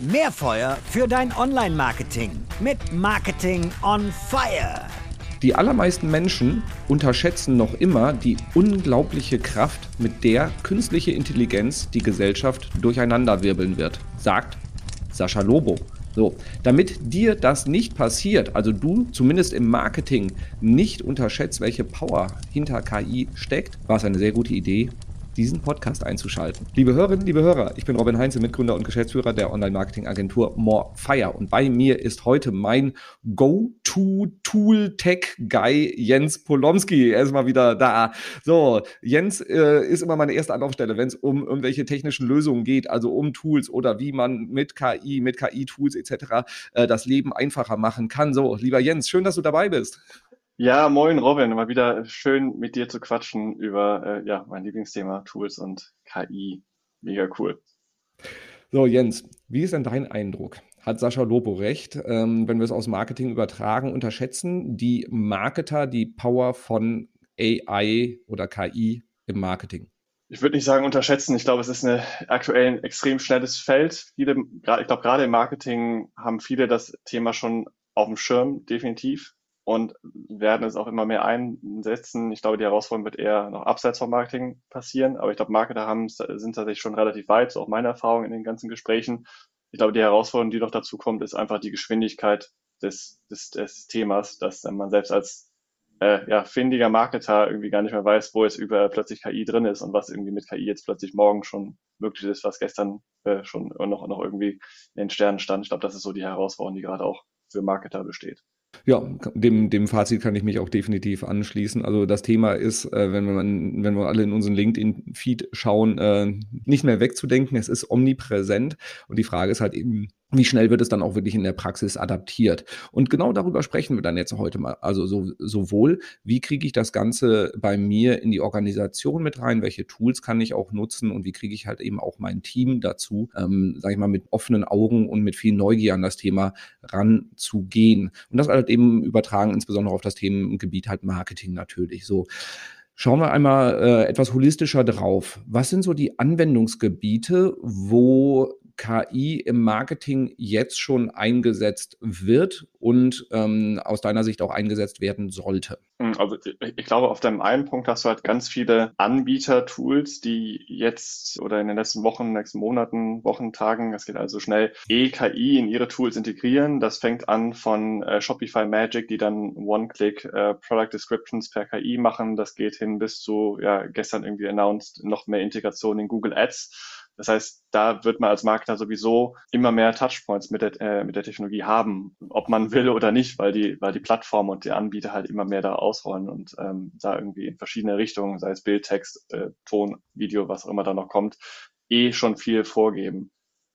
Mehr Feuer für dein Online-Marketing mit Marketing on Fire. Die allermeisten Menschen unterschätzen noch immer die unglaubliche Kraft, mit der künstliche Intelligenz die Gesellschaft durcheinanderwirbeln wird, sagt Sascha Lobo. So, damit dir das nicht passiert, also du zumindest im Marketing nicht unterschätzt, welche Power hinter KI steckt, war es eine sehr gute Idee, diesen Podcast einzuschalten. Liebe Hörerinnen, liebe Hörer, ich bin Robin Heinze, Mitgründer und Geschäftsführer der Online-Marketing-Agentur Morefire und bei mir ist heute mein Go-To-Tool-Tech-Guy Jens Polomski. Er ist mal wieder da. So, Jens äh, ist immer meine erste Anlaufstelle, wenn es um irgendwelche technischen Lösungen geht, also um Tools oder wie man mit KI, mit KI-Tools etc. Äh, das Leben einfacher machen kann. So, lieber Jens, schön, dass du dabei bist. Ja, moin Robin, mal wieder schön mit dir zu quatschen über äh, ja, mein Lieblingsthema Tools und KI. Mega cool. So, Jens, wie ist denn dein Eindruck? Hat Sascha Lobo recht, ähm, wenn wir es aus Marketing übertragen, unterschätzen die Marketer die Power von AI oder KI im Marketing? Ich würde nicht sagen unterschätzen. Ich glaube, es ist eine aktuell ein extrem schnelles Feld. Viele, ich glaube, gerade im Marketing haben viele das Thema schon auf dem Schirm, definitiv und werden es auch immer mehr einsetzen. Ich glaube, die Herausforderung wird eher noch abseits vom Marketing passieren, aber ich glaube, Marketer haben, sind tatsächlich schon relativ weit, so auch meine Erfahrung in den ganzen Gesprächen. Ich glaube, die Herausforderung, die noch dazu kommt, ist einfach die Geschwindigkeit des, des, des Themas, dass man selbst als äh, ja, findiger Marketer irgendwie gar nicht mehr weiß, wo jetzt überall plötzlich KI drin ist und was irgendwie mit KI jetzt plötzlich morgen schon möglich ist, was gestern äh, schon noch, noch irgendwie in den Sternen stand. Ich glaube, das ist so die Herausforderung, die gerade auch für Marketer besteht. Ja, dem, dem Fazit kann ich mich auch definitiv anschließen. Also das Thema ist, äh, wenn, wir, wenn wir alle in unseren LinkedIn-Feed schauen, äh, nicht mehr wegzudenken. Es ist omnipräsent. Und die Frage ist halt eben, wie schnell wird es dann auch wirklich in der Praxis adaptiert? Und genau darüber sprechen wir dann jetzt heute mal. Also so, sowohl, wie kriege ich das Ganze bei mir in die Organisation mit rein? Welche Tools kann ich auch nutzen? Und wie kriege ich halt eben auch mein Team dazu, ähm, sage ich mal, mit offenen Augen und mit viel Neugier an das Thema ranzugehen? Und das halt eben übertragen, insbesondere auf das Themengebiet halt Marketing natürlich. So. Schauen wir einmal äh, etwas holistischer drauf. Was sind so die Anwendungsgebiete, wo KI im Marketing jetzt schon eingesetzt wird und ähm, aus deiner Sicht auch eingesetzt werden sollte? Hm, also ich glaube, auf deinem einen Punkt hast du halt ganz viele Anbieter-Tools, die jetzt oder in den letzten Wochen, nächsten Monaten, Wochen, Tagen, das geht also schnell, EKI in ihre Tools integrieren. Das fängt an von äh, Shopify Magic, die dann One-Click äh, Product Descriptions per KI machen. Das geht hin bis zu, ja, gestern irgendwie announced, noch mehr Integration in Google Ads das heißt, da wird man als Marketer sowieso immer mehr Touchpoints mit der, äh, mit der Technologie haben, ob man will oder nicht, weil die, weil die Plattform und die Anbieter halt immer mehr da ausrollen und ähm, da irgendwie in verschiedene Richtungen, sei es Bild, Text, äh, Ton, Video, was auch immer da noch kommt, eh schon viel vorgeben.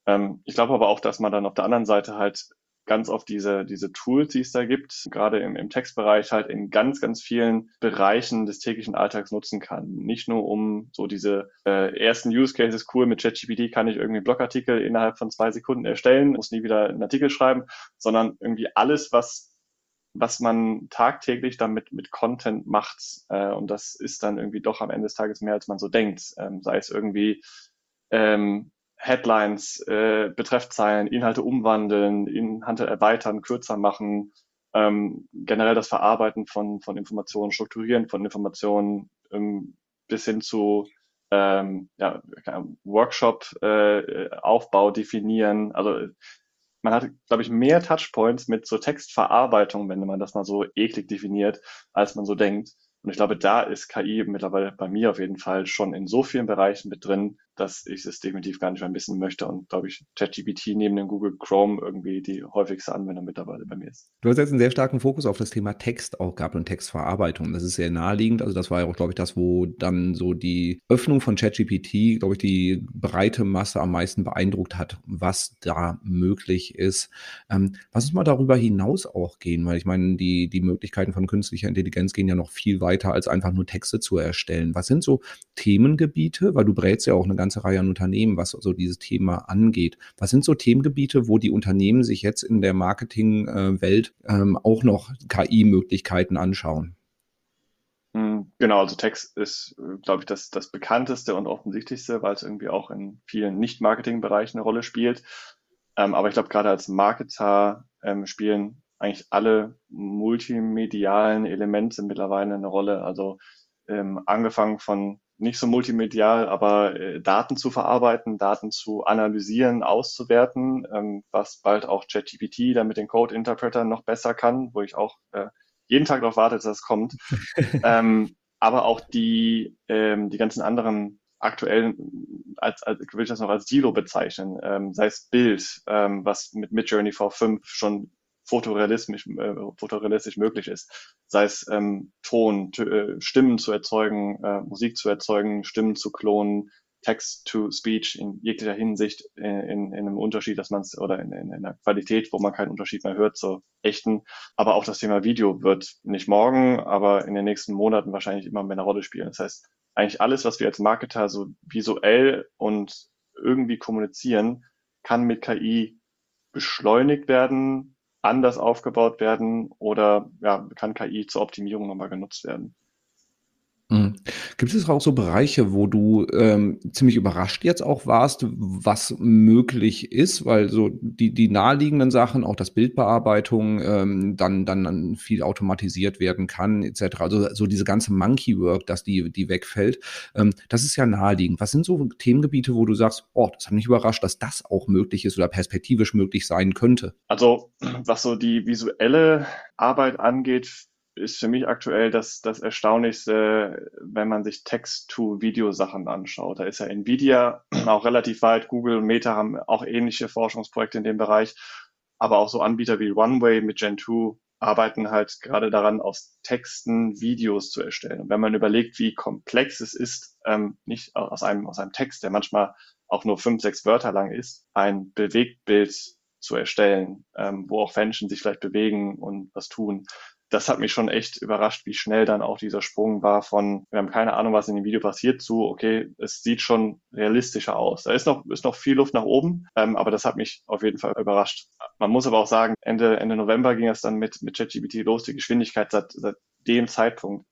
Ähm, ich glaube aber auch, dass man dann auf der anderen Seite halt ganz oft diese, diese Tools, die es da gibt, gerade im, im Textbereich halt in ganz, ganz vielen Bereichen des täglichen Alltags nutzen kann. Nicht nur um so diese äh, ersten Use Cases, cool, mit ChatGPT kann ich irgendwie einen Blogartikel innerhalb von zwei Sekunden erstellen, muss nie wieder einen Artikel schreiben, sondern irgendwie alles, was was man tagtäglich damit mit Content macht. Äh, und das ist dann irgendwie doch am Ende des Tages mehr, als man so denkt. Ähm, sei es irgendwie ähm, Headlines, äh, Betreffzeilen, Inhalte umwandeln, Inhalte erweitern, kürzer machen, ähm, generell das Verarbeiten von, von Informationen, Strukturieren von Informationen ähm, bis hin zu ähm, ja, Workshop-Aufbau äh, definieren. Also man hat, glaube ich, mehr Touchpoints mit so Textverarbeitung, wenn man das mal so eklig definiert, als man so denkt. Und ich glaube, da ist KI mittlerweile bei mir auf jeden Fall schon in so vielen Bereichen mit drin, dass ich es definitiv gar nicht mehr missen möchte und glaube ich, ChatGPT neben dem Google Chrome irgendwie die häufigste Anwendung mittlerweile bei mir ist. Du hast jetzt einen sehr starken Fokus auf das Thema Text auch gehabt und Textverarbeitung. Das ist sehr naheliegend. Also das war ja auch, glaube ich, das, wo dann so die Öffnung von ChatGPT, glaube ich, die breite Masse am meisten beeindruckt hat, was da möglich ist. Ähm, lass uns mal darüber hinaus auch gehen, weil ich meine, die, die Möglichkeiten von künstlicher Intelligenz gehen ja noch viel weiter, als einfach nur Texte zu erstellen. Was sind so Themengebiete, weil du brätst ja auch eine ganze Reihe an Unternehmen, was so dieses Thema angeht. Was sind so Themengebiete, wo die Unternehmen sich jetzt in der Marketingwelt ähm, auch noch KI-Möglichkeiten anschauen? Hm, genau, also Text ist, glaube ich, das, das bekannteste und offensichtlichste, weil es irgendwie auch in vielen Nicht-Marketing-Bereichen eine Rolle spielt. Ähm, aber ich glaube, gerade als Marketer ähm, spielen eigentlich alle multimedialen Elemente mittlerweile eine Rolle. Also ähm, angefangen von nicht so multimedial, aber äh, Daten zu verarbeiten, Daten zu analysieren, auszuwerten, ähm, was bald auch ChatGPT dann mit den Code Interpretern noch besser kann, wo ich auch äh, jeden Tag darauf warte, dass das kommt. ähm, aber auch die, ähm, die ganzen anderen aktuellen, als, als will ich das noch als Silo bezeichnen, ähm, sei es Bild, ähm, was mit Midjourney V5 schon fotorealistisch, äh, fotorealistisch möglich ist. Sei es ähm, Ton, äh, Stimmen zu erzeugen, äh, Musik zu erzeugen, Stimmen zu klonen, Text-to-Speech in jeglicher Hinsicht in, in, in einem Unterschied, dass man es oder in, in, in einer Qualität, wo man keinen Unterschied mehr hört zur echten. Aber auch das Thema Video wird nicht morgen, aber in den nächsten Monaten wahrscheinlich immer mehr eine Rolle spielen. Das heißt, eigentlich alles, was wir als Marketer so visuell und irgendwie kommunizieren, kann mit KI beschleunigt werden, anders aufgebaut werden oder ja, kann KI zur Optimierung nochmal genutzt werden. Mhm. Gibt es auch so Bereiche, wo du ähm, ziemlich überrascht jetzt auch warst, was möglich ist, weil so die, die naheliegenden Sachen, auch das Bildbearbeitung, ähm, dann, dann, dann viel automatisiert werden kann, etc. Also so diese ganze Monkey Work, dass die, die wegfällt, ähm, das ist ja naheliegend. Was sind so Themengebiete, wo du sagst, oh, das hat mich überrascht, dass das auch möglich ist oder perspektivisch möglich sein könnte? Also, was so die visuelle Arbeit angeht, ist für mich aktuell das, das Erstaunlichste, wenn man sich Text-to-Video-Sachen anschaut. Da ist ja Nvidia auch relativ weit, Google und Meta haben auch ähnliche Forschungsprojekte in dem Bereich, aber auch so Anbieter wie Runway mit Gen 2 arbeiten halt gerade daran, aus Texten Videos zu erstellen. Und wenn man überlegt, wie komplex es ist, ähm, nicht aus einem, aus einem Text, der manchmal auch nur fünf, sechs Wörter lang ist, ein Bewegtbild zu erstellen, ähm, wo auch Menschen sich vielleicht bewegen und was tun, das hat mich schon echt überrascht, wie schnell dann auch dieser Sprung war von, wir haben keine Ahnung, was in dem Video passiert, zu, okay, es sieht schon realistischer aus. Da ist noch, ist noch viel Luft nach oben, ähm, aber das hat mich auf jeden Fall überrascht. Man muss aber auch sagen, Ende, Ende November ging es dann mit, mit ChatGPT los. Die Geschwindigkeit seit, seit dem Zeitpunkt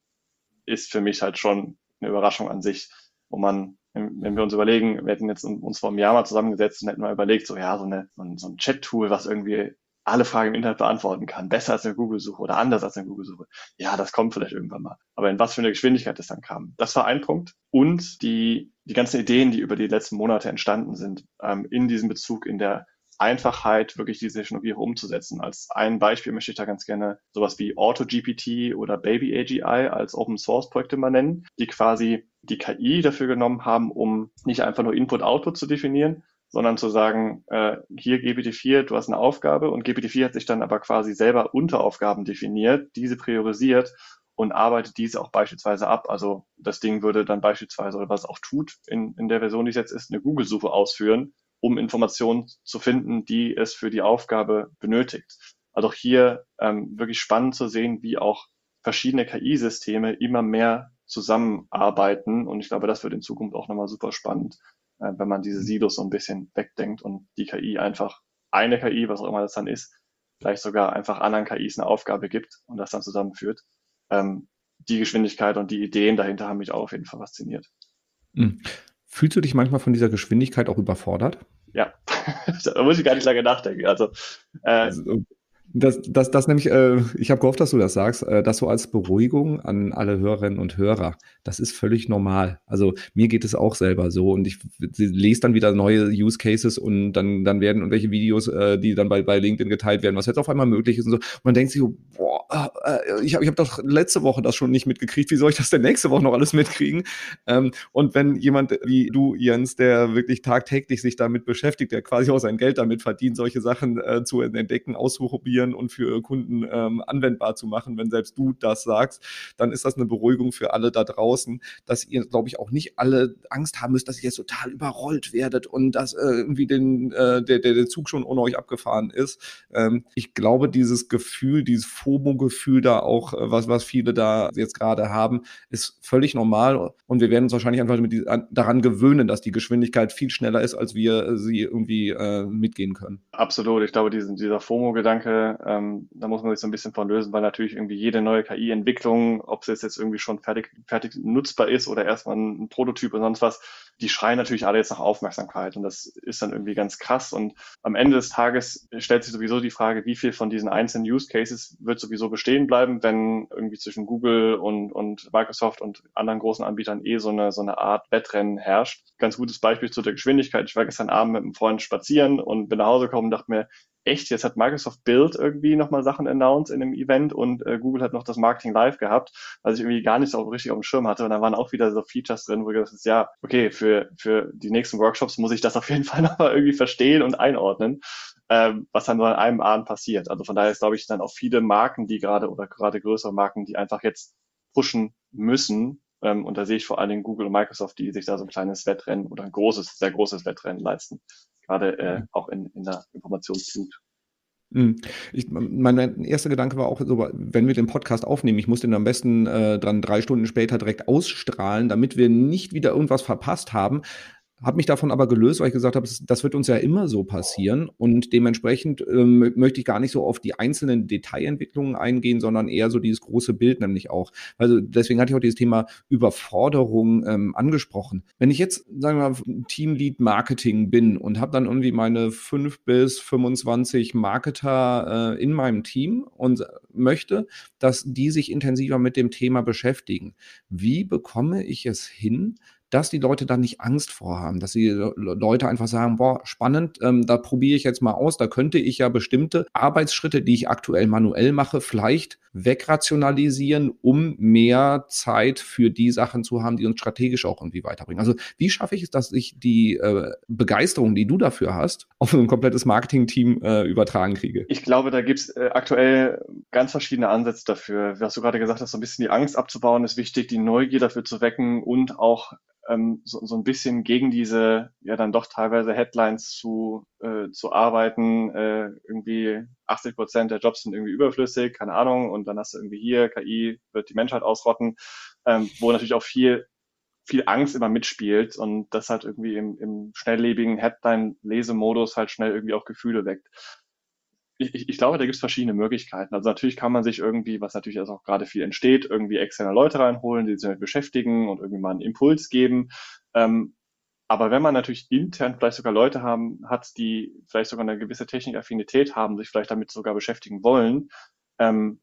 ist für mich halt schon eine Überraschung an sich, wo man wenn wir uns überlegen, wir hätten jetzt uns vor einem Jahr mal zusammengesetzt und hätten mal überlegt, so ja, so, eine, so ein Chat-Tool, was irgendwie alle Fragen im Internet beantworten kann, besser als eine Google-Suche oder anders als eine Google-Suche. Ja, das kommt vielleicht irgendwann mal. Aber in was für eine Geschwindigkeit das dann kam, das war ein Punkt. Und die, die ganzen Ideen, die über die letzten Monate entstanden sind, ähm, in diesem Bezug, in der Einfachheit, wirklich diese Technologie umzusetzen. Als ein Beispiel möchte ich da ganz gerne sowas wie AutoGPT oder Baby AGI als Open Source Projekte mal nennen, die quasi die KI dafür genommen haben, um nicht einfach nur Input-Output zu definieren, sondern zu sagen, äh, hier GPT-4, du hast eine Aufgabe und GPT-4 hat sich dann aber quasi selber Unteraufgaben definiert, diese priorisiert und arbeitet diese auch beispielsweise ab. Also das Ding würde dann beispielsweise, oder was auch tut, in, in der Version, die es jetzt ist, eine Google-Suche ausführen, um Informationen zu finden, die es für die Aufgabe benötigt. Also auch hier ähm, wirklich spannend zu sehen, wie auch verschiedene KI-Systeme immer mehr zusammenarbeiten. Und ich glaube, das wird in Zukunft auch nochmal super spannend, äh, wenn man diese Silos so ein bisschen wegdenkt und die KI einfach eine KI, was auch immer das dann ist, vielleicht sogar einfach anderen KIs eine Aufgabe gibt und das dann zusammenführt. Ähm, die Geschwindigkeit und die Ideen dahinter haben mich auch auf jeden Fall fasziniert. Mhm. Fühlst du dich manchmal von dieser Geschwindigkeit auch überfordert? Ja, da muss ich gar nicht lange nachdenken. Also, äh, also das, das, das nämlich, äh, ich habe gehofft, dass du das sagst, äh, das so als Beruhigung an alle Hörerinnen und Hörer. Das ist völlig normal. Also mir geht es auch selber so und ich lese dann wieder neue Use Cases und dann, dann werden irgendwelche Videos, äh, die dann bei, bei LinkedIn geteilt werden, was jetzt auf einmal möglich ist und so. Und man denkt sich, boah, äh, ich habe ich hab doch letzte Woche das schon nicht mitgekriegt. Wie soll ich das denn nächste Woche noch alles mitkriegen? Ähm, und wenn jemand wie du, Jens, der wirklich tagtäglich sich damit beschäftigt, der quasi auch sein Geld damit verdient, solche Sachen äh, zu entdecken, auszuprobieren, ausprobieren und für Kunden ähm, anwendbar zu machen, wenn selbst du das sagst, dann ist das eine Beruhigung für alle da draußen, dass ihr, glaube ich, auch nicht alle Angst haben müsst, dass ihr jetzt total überrollt werdet und dass äh, irgendwie den, äh, der, der, der Zug schon ohne euch abgefahren ist. Ähm, ich glaube, dieses Gefühl, dieses FOMO-Gefühl da auch, äh, was, was viele da jetzt gerade haben, ist völlig normal und wir werden uns wahrscheinlich einfach mit an, daran gewöhnen, dass die Geschwindigkeit viel schneller ist, als wir sie irgendwie äh, mitgehen können. Absolut. Ich glaube, diesen, dieser FOMO-Gedanke, ähm, da muss man sich so ein bisschen von lösen, weil natürlich irgendwie jede neue KI-Entwicklung, ob es jetzt irgendwie schon fertig, fertig nutzbar ist oder erstmal ein Prototyp oder sonst was, die schreien natürlich alle jetzt nach Aufmerksamkeit und das ist dann irgendwie ganz krass und am Ende des Tages stellt sich sowieso die Frage, wie viel von diesen einzelnen Use Cases wird sowieso bestehen bleiben, wenn irgendwie zwischen Google und, und Microsoft und anderen großen Anbietern eh so eine, so eine Art Wettrennen herrscht. Ganz gutes Beispiel zu der Geschwindigkeit. Ich war gestern Abend mit einem Freund spazieren und bin nach Hause gekommen und dachte mir, echt, jetzt hat Microsoft Build irgendwie nochmal Sachen announced in dem Event und äh, Google hat noch das Marketing Live gehabt, was ich irgendwie gar nicht so richtig auf dem Schirm hatte. Und da waren auch wieder so Features drin, wo ich habe, ja, okay, für, für die nächsten Workshops muss ich das auf jeden Fall nochmal irgendwie verstehen und einordnen, ähm, was dann so an einem Abend passiert. Also von daher ist, glaube ich, dann auch viele Marken, die gerade oder gerade größere Marken, die einfach jetzt pushen müssen. Ähm, und da sehe ich vor allen Dingen Google und Microsoft, die sich da so ein kleines Wettrennen oder ein großes, sehr großes Wettrennen leisten gerade äh, auch in, in der Informationsflut. Mhm. Ich, mein erster Gedanke war auch so, wenn wir den Podcast aufnehmen, ich muss den am besten äh, dann drei Stunden später direkt ausstrahlen, damit wir nicht wieder irgendwas verpasst haben habe mich davon aber gelöst, weil ich gesagt habe, das wird uns ja immer so passieren und dementsprechend ähm, möchte ich gar nicht so auf die einzelnen Detailentwicklungen eingehen, sondern eher so dieses große Bild nämlich auch. Also deswegen hatte ich auch dieses Thema Überforderung ähm, angesprochen. Wenn ich jetzt, sagen wir mal, Teamlead Marketing bin und habe dann irgendwie meine fünf bis 25 Marketer äh, in meinem Team und möchte, dass die sich intensiver mit dem Thema beschäftigen, wie bekomme ich es hin, dass die Leute dann nicht Angst vorhaben, dass die Leute einfach sagen, boah, spannend, ähm, da probiere ich jetzt mal aus, da könnte ich ja bestimmte Arbeitsschritte, die ich aktuell manuell mache, vielleicht wegrationalisieren, um mehr Zeit für die Sachen zu haben, die uns strategisch auch irgendwie weiterbringen. Also wie schaffe ich es, dass ich die äh, Begeisterung, die du dafür hast, auf ein komplettes Marketing-Team äh, übertragen kriege? Ich glaube, da gibt es äh, aktuell ganz verschiedene Ansätze dafür. Was du gerade gesagt hast, so ein bisschen die Angst abzubauen, ist wichtig, die Neugier dafür zu wecken und auch ähm, so, so ein bisschen gegen diese ja dann doch teilweise Headlines zu, äh, zu arbeiten. Äh, irgendwie 80 Prozent der Jobs sind irgendwie überflüssig, keine Ahnung, und dann hast du irgendwie hier, KI wird die Menschheit ausrotten, ähm, wo natürlich auch viel viel Angst immer mitspielt und das halt irgendwie im, im schnelllebigen Headline-Lesemodus halt schnell irgendwie auch Gefühle weckt ich, ich glaube, da gibt es verschiedene Möglichkeiten. Also natürlich kann man sich irgendwie, was natürlich also auch gerade viel entsteht, irgendwie externe Leute reinholen, die sich damit beschäftigen und irgendwie mal einen Impuls geben. Ähm, aber wenn man natürlich intern vielleicht sogar Leute haben, hat, die vielleicht sogar eine gewisse Technikaffinität haben, sich vielleicht damit sogar beschäftigen wollen, ähm,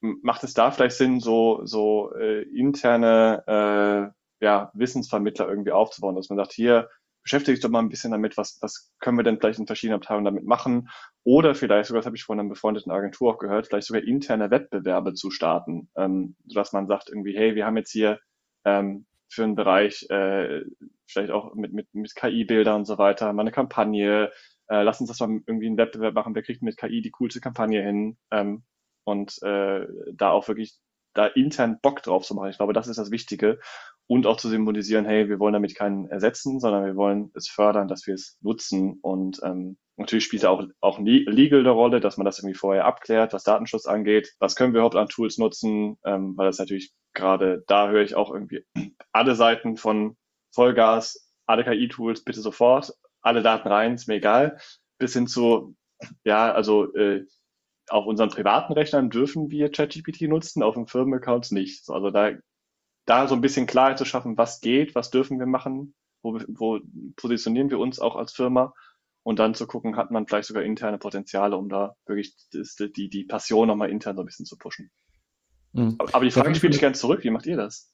macht es da vielleicht Sinn, so, so äh, interne äh, ja, Wissensvermittler irgendwie aufzubauen, dass man sagt, hier, beschäftige dich doch mal ein bisschen damit, was, was können wir denn vielleicht in verschiedenen Abteilungen damit machen? Oder vielleicht sogar, das habe ich von einer befreundeten Agentur auch gehört, vielleicht sogar interne Wettbewerbe zu starten, ähm, sodass man sagt irgendwie, hey, wir haben jetzt hier ähm, für einen Bereich, äh, vielleicht auch mit, mit, mit KI-Bilder und so weiter, mal eine Kampagne, äh, lass uns das mal irgendwie einen Wettbewerb machen, wer kriegt mit KI die coolste Kampagne hin ähm, und äh, da auch wirklich da intern Bock drauf zu machen. Ich glaube, das ist das Wichtige und auch zu symbolisieren, hey, wir wollen damit keinen ersetzen, sondern wir wollen es fördern, dass wir es nutzen und ähm, natürlich spielt auch, auch Legal eine Rolle, dass man das irgendwie vorher abklärt, was Datenschutz angeht. Was können wir überhaupt an Tools nutzen? Ähm, weil das natürlich gerade da höre ich auch irgendwie alle Seiten von Vollgas, alle KI-Tools bitte sofort, alle Daten rein, ist mir egal, bis hin zu, ja, also äh, auf unseren privaten Rechnern dürfen wir ChatGPT nutzen, auf den Firmenaccounts nicht. Also da, da so ein bisschen Klarheit zu schaffen, was geht, was dürfen wir machen, wo, wo positionieren wir uns auch als Firma und dann zu gucken, hat man vielleicht sogar interne Potenziale, um da wirklich die, die, die Passion nochmal intern so ein bisschen zu pushen. Mhm. Aber die Frage spiele ich gerne zurück, wie macht ihr das?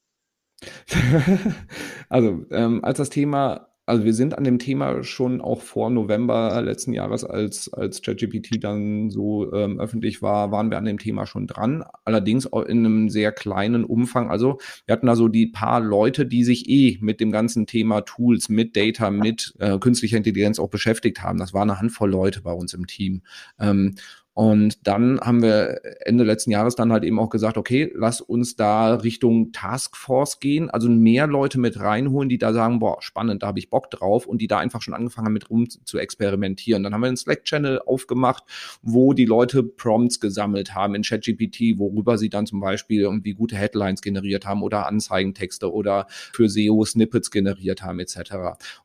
also, ähm, als das Thema also wir sind an dem Thema schon auch vor November letzten Jahres, als, als ChatGPT dann so ähm, öffentlich war, waren wir an dem Thema schon dran. Allerdings auch in einem sehr kleinen Umfang. Also wir hatten da so die paar Leute, die sich eh mit dem ganzen Thema Tools, mit Data, mit äh, künstlicher Intelligenz auch beschäftigt haben. Das war eine Handvoll Leute bei uns im Team. Ähm, und dann haben wir Ende letzten Jahres dann halt eben auch gesagt, okay, lass uns da Richtung Taskforce gehen, also mehr Leute mit reinholen, die da sagen, boah, spannend, da habe ich Bock drauf und die da einfach schon angefangen haben, mit rum zu experimentieren. Dann haben wir einen Slack-Channel aufgemacht, wo die Leute Prompts gesammelt haben in ChatGPT, worüber sie dann zum Beispiel irgendwie gute Headlines generiert haben oder Anzeigentexte oder für SEO Snippets generiert haben etc.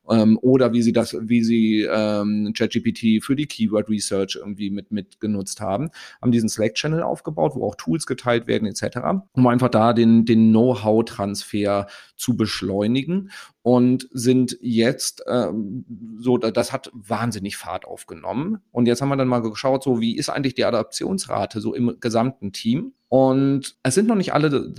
Ähm, oder wie sie das, wie sie ähm, ChatGPT für die Keyword Research irgendwie mit, mit genutzt haben, haben diesen Slack-Channel aufgebaut, wo auch Tools geteilt werden etc., um einfach da den, den Know-how-Transfer zu beschleunigen und sind jetzt ähm, so, das hat wahnsinnig Fahrt aufgenommen. Und jetzt haben wir dann mal geschaut, so wie ist eigentlich die Adaptionsrate so im gesamten Team? Und es sind noch nicht alle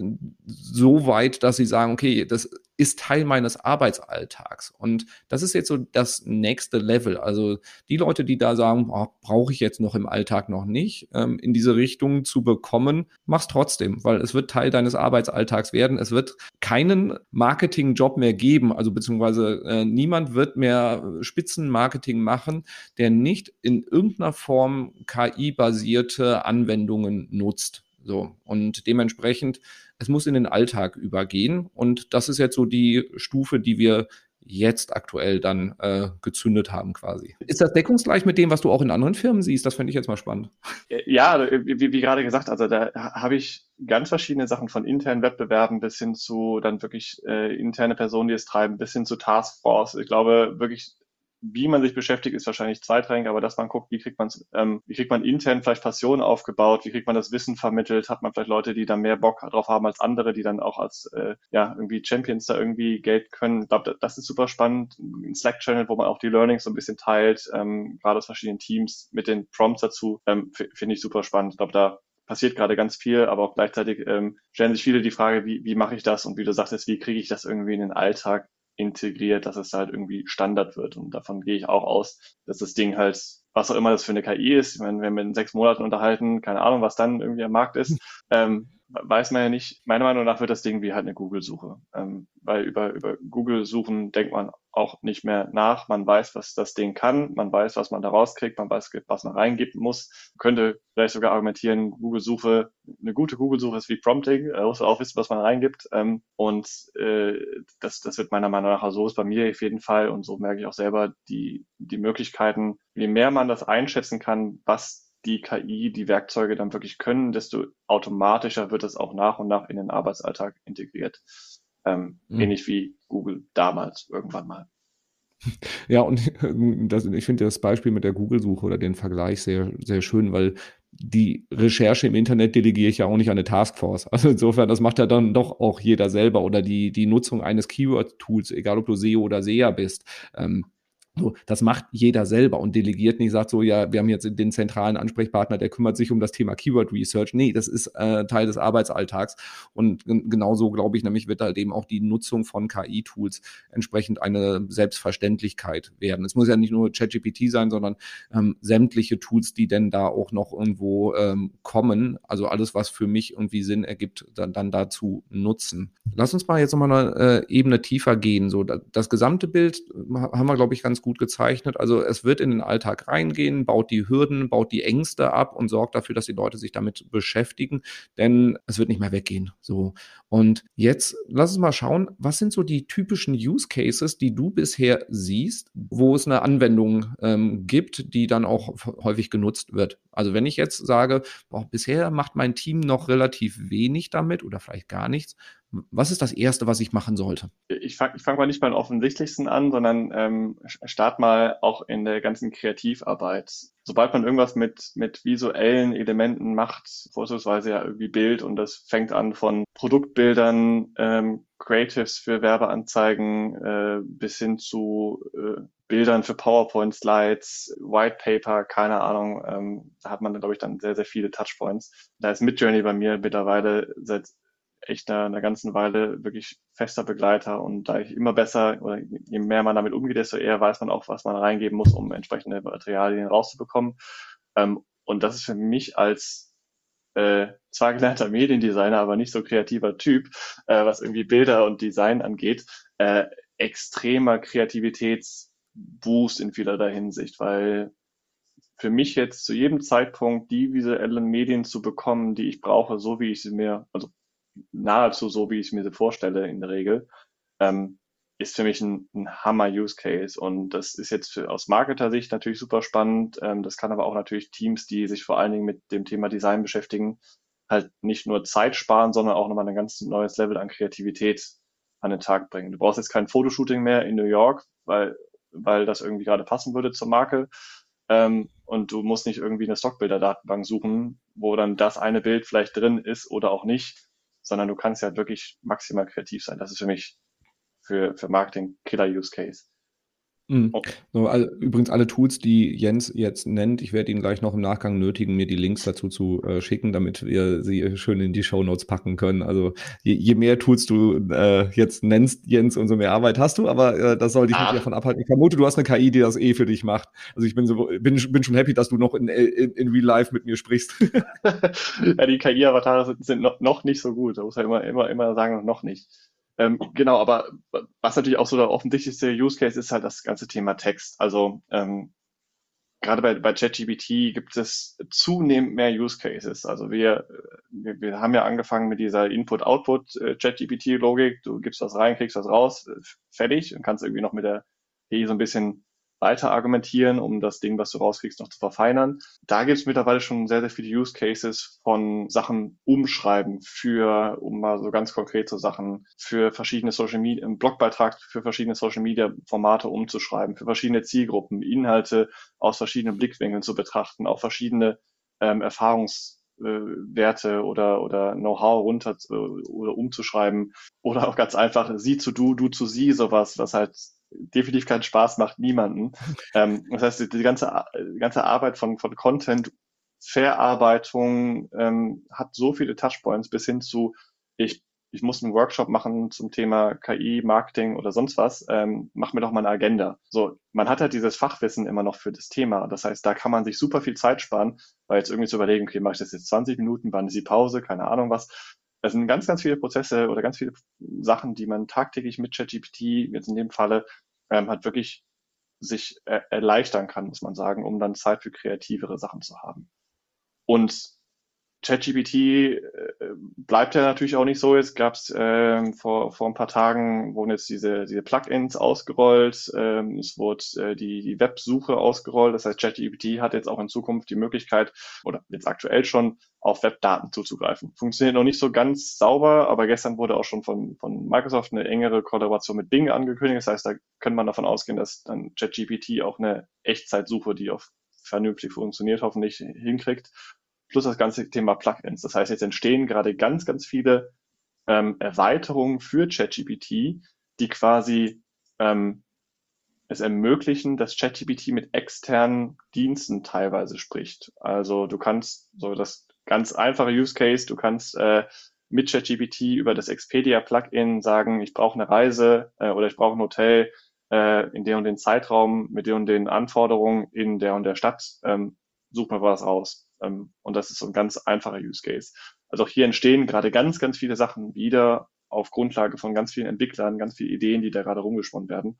so weit, dass sie sagen, okay, das ist Teil meines Arbeitsalltags. Und das ist jetzt so das nächste Level. Also die Leute, die da sagen, oh, brauche ich jetzt noch im Alltag noch nicht, ähm, in diese Richtung zu bekommen, mach's trotzdem, weil es wird Teil deines Arbeitsalltags werden. Es wird keinen Marketingjob mehr geben, also beziehungsweise äh, niemand wird mehr Spitzenmarketing machen, der nicht in irgendeiner Form KI-basierte Anwendungen nutzt. So. Und dementsprechend, es muss in den Alltag übergehen. Und das ist jetzt so die Stufe, die wir jetzt aktuell dann äh, gezündet haben quasi. Ist das deckungsgleich mit dem, was du auch in anderen Firmen siehst? Das fände ich jetzt mal spannend. Ja, wie, wie gerade gesagt, also da habe ich ganz verschiedene Sachen von internen Wettbewerben bis hin zu dann wirklich äh, interne Personen, die es treiben, bis hin zu Taskforce. Ich glaube wirklich wie man sich beschäftigt, ist wahrscheinlich zweitrangig, aber dass man guckt, wie kriegt man ähm, wie kriegt man intern vielleicht Passion aufgebaut, wie kriegt man das Wissen vermittelt, hat man vielleicht Leute, die da mehr Bock drauf haben als andere, die dann auch als äh, ja irgendwie Champions da irgendwie Geld können. Ich glaube, das ist super spannend. Ein Slack-Channel, wo man auch die Learnings so ein bisschen teilt, ähm, gerade aus verschiedenen Teams mit den Prompts dazu, ähm, finde ich super spannend. Ich glaube, da passiert gerade ganz viel, aber auch gleichzeitig ähm, stellen sich viele die Frage, wie, wie mache ich das und wie du sagtest, wie kriege ich das irgendwie in den Alltag integriert, dass es halt irgendwie Standard wird. Und davon gehe ich auch aus, dass das Ding halt, was auch immer das für eine KI ist, ich meine, wenn wir in sechs Monaten unterhalten, keine Ahnung, was dann irgendwie am Markt ist, ähm, weiß man ja nicht. Meiner Meinung nach wird das Ding wie halt eine Google-Suche. Ähm, weil über, über Google-Suchen denkt man auch nicht mehr nach. Man weiß, was das Ding kann, man weiß, was man da rauskriegt, man weiß, was man reingeben muss. Man könnte vielleicht sogar argumentieren, Google-Suche, eine gute Google-Suche ist wie Prompting, man muss auch wissen, was man reingibt. Ähm, und äh, das, das wird meiner Meinung nach, so ist bei mir auf jeden Fall und so merke ich auch selber die, die Möglichkeiten, je mehr man das einschätzen kann, was die KI, die Werkzeuge dann wirklich können, desto automatischer wird es auch nach und nach in den Arbeitsalltag integriert. Ähm, mhm. Ähnlich wie Google damals irgendwann mal. Ja, und das, ich finde das Beispiel mit der Google-Suche oder den Vergleich sehr, sehr schön, weil die Recherche im Internet delegiere ich ja auch nicht an eine Taskforce. Also insofern, das macht ja dann doch auch jeder selber oder die, die Nutzung eines Keyword-Tools, egal ob du SEO oder SEA bist. Ähm, so, das macht jeder selber und delegiert nicht, sagt so, ja, wir haben jetzt den zentralen Ansprechpartner, der kümmert sich um das Thema Keyword Research. Nee, das ist äh, Teil des Arbeitsalltags. Und genauso, glaube ich, nämlich wird halt eben auch die Nutzung von KI-Tools entsprechend eine Selbstverständlichkeit werden. Es muss ja nicht nur ChatGPT sein, sondern ähm, sämtliche Tools, die denn da auch noch irgendwo ähm, kommen. Also alles, was für mich irgendwie Sinn ergibt, dann, dann dazu nutzen. Lass uns mal jetzt nochmal eine äh, Ebene tiefer gehen. So, das gesamte Bild haben wir, glaube ich, ganz gut gezeichnet. Also es wird in den Alltag reingehen, baut die Hürden, baut die Ängste ab und sorgt dafür, dass die Leute sich damit beschäftigen, denn es wird nicht mehr weggehen. So. Und jetzt lass uns mal schauen, was sind so die typischen Use Cases, die du bisher siehst, wo es eine Anwendung ähm, gibt, die dann auch häufig genutzt wird. Also wenn ich jetzt sage, boah, bisher macht mein Team noch relativ wenig damit oder vielleicht gar nichts, was ist das Erste, was ich machen sollte? Ich fange fang mal nicht beim Offensichtlichsten an, sondern ähm, start mal auch in der ganzen Kreativarbeit. Sobald man irgendwas mit, mit visuellen Elementen macht, vorzugsweise ja irgendwie Bild und das fängt an von Produktbildern, ähm, Creatives für Werbeanzeigen äh, bis hin zu äh, Bildern für PowerPoint-Slides, White Paper, keine Ahnung. Ähm, da hat man, glaube ich, dann sehr, sehr viele Touchpoints. Da ist Midjourney bei mir mittlerweile seit echt einer, einer ganzen Weile wirklich fester Begleiter und da ich immer besser oder je mehr man damit umgeht, desto eher weiß man auch, was man reingeben muss, um entsprechende Materialien rauszubekommen. Ähm, und das ist für mich als äh, zwar gelernter Mediendesigner, aber nicht so kreativer Typ, äh, was irgendwie Bilder und Design angeht, äh, extremer Kreativitätsboost in vielerlei Hinsicht, weil für mich jetzt zu jedem Zeitpunkt die visuellen Medien zu bekommen, die ich brauche, so wie ich sie mir, also nahezu so, wie ich mir sie vorstelle in der Regel, ähm, ist für mich ein, ein Hammer-Use-Case. Und das ist jetzt für, aus Marketer-Sicht natürlich super spannend. Ähm, das kann aber auch natürlich Teams, die sich vor allen Dingen mit dem Thema Design beschäftigen, halt nicht nur Zeit sparen, sondern auch nochmal ein ganz neues Level an Kreativität an den Tag bringen. Du brauchst jetzt kein Fotoshooting mehr in New York, weil, weil das irgendwie gerade passen würde zur Marke, ähm, und du musst nicht irgendwie eine Stockbilder-Datenbank suchen, wo dann das eine Bild vielleicht drin ist oder auch nicht, sondern du kannst ja wirklich maximal kreativ sein. Das ist für mich für, für Marketing Killer Use Case. Mhm. So, all, übrigens alle Tools, die Jens jetzt nennt, ich werde ihn gleich noch im Nachgang nötigen, mir die Links dazu zu äh, schicken, damit wir sie schön in die Show Notes packen können. Also je, je mehr Tools du äh, jetzt nennst, Jens, umso mehr Arbeit hast du, aber äh, das soll dich ah. nicht davon abhalten. Ich vermute, du hast eine KI, die das eh für dich macht. Also ich bin so, bin, bin schon happy, dass du noch in, in, in Real Life mit mir sprichst. ja, die KI-Avatare sind, sind noch, noch nicht so gut. Da muss man immer, immer, immer sagen, noch nicht. Ähm, genau, aber was natürlich auch so der offensichtlichste Use Case ist halt das ganze Thema Text. Also ähm, gerade bei, bei ChatGPT gibt es zunehmend mehr Use Cases. Also wir, wir, wir haben ja angefangen mit dieser Input-Output äh. Du gibst was rein, kriegst was raus, äh, fertig und kannst irgendwie noch mit der KI so ein bisschen weiter argumentieren, um das Ding, was du rauskriegst, noch zu verfeinern. Da gibt es mittlerweile schon sehr, sehr viele Use Cases von Sachen umschreiben für, um mal so ganz konkret so Sachen, für verschiedene Social Media, einen Blogbeitrag für verschiedene Social Media Formate umzuschreiben, für verschiedene Zielgruppen, Inhalte aus verschiedenen Blickwinkeln zu betrachten, auch verschiedene ähm, Erfahrungswerte äh, oder, oder Know-how runter äh, oder umzuschreiben oder auch ganz einfach sie zu du, du zu sie, sowas, was halt definitiv keinen Spaß macht, niemanden. Ähm, das heißt, die ganze, die ganze Arbeit von, von Content, Verarbeitung ähm, hat so viele Touchpoints bis hin zu, ich, ich muss einen Workshop machen zum Thema KI, Marketing oder sonst was, ähm, mach mir doch mal eine Agenda. So, man hat halt dieses Fachwissen immer noch für das Thema. Das heißt, da kann man sich super viel Zeit sparen, weil jetzt irgendwie zu überlegen, okay, mache ich das jetzt 20 Minuten, wann ist die Pause, keine Ahnung was. Es sind ganz, ganz viele Prozesse oder ganz viele Sachen, die man tagtäglich mit ChatGPT, jetzt in dem Falle, ähm, halt wirklich sich äh, erleichtern kann, muss man sagen, um dann Zeit für kreativere Sachen zu haben. Und ChatGPT äh, bleibt ja natürlich auch nicht so. Jetzt gab es ähm, vor, vor ein paar Tagen wurden jetzt diese, diese Plugins ausgerollt, ähm, es wurde äh, die, die Websuche ausgerollt. Das heißt, ChatGPT hat jetzt auch in Zukunft die Möglichkeit, oder jetzt aktuell schon, auf Webdaten zuzugreifen. Funktioniert noch nicht so ganz sauber, aber gestern wurde auch schon von, von Microsoft eine engere Kollaboration mit Bing angekündigt. Das heißt, da könnte man davon ausgehen, dass dann ChatGPT auch eine Echtzeitsuche, die auf vernünftig funktioniert, hoffentlich hinkriegt plus das ganze Thema Plugins. Das heißt, jetzt entstehen gerade ganz, ganz viele ähm, Erweiterungen für ChatGPT, die quasi ähm, es ermöglichen, dass ChatGPT mit externen Diensten teilweise spricht. Also du kannst so das ganz einfache Use Case, du kannst äh, mit ChatGPT über das Expedia Plugin sagen, ich brauche eine Reise äh, oder ich brauche ein Hotel äh, in der und den Zeitraum mit der und den Anforderungen in der und der Stadt. Ähm, such mir was raus. Ähm, und das ist so ein ganz einfacher Use Case. Also auch hier entstehen gerade ganz, ganz viele Sachen wieder auf Grundlage von ganz vielen Entwicklern, ganz viele Ideen, die da gerade rumgesponnen werden,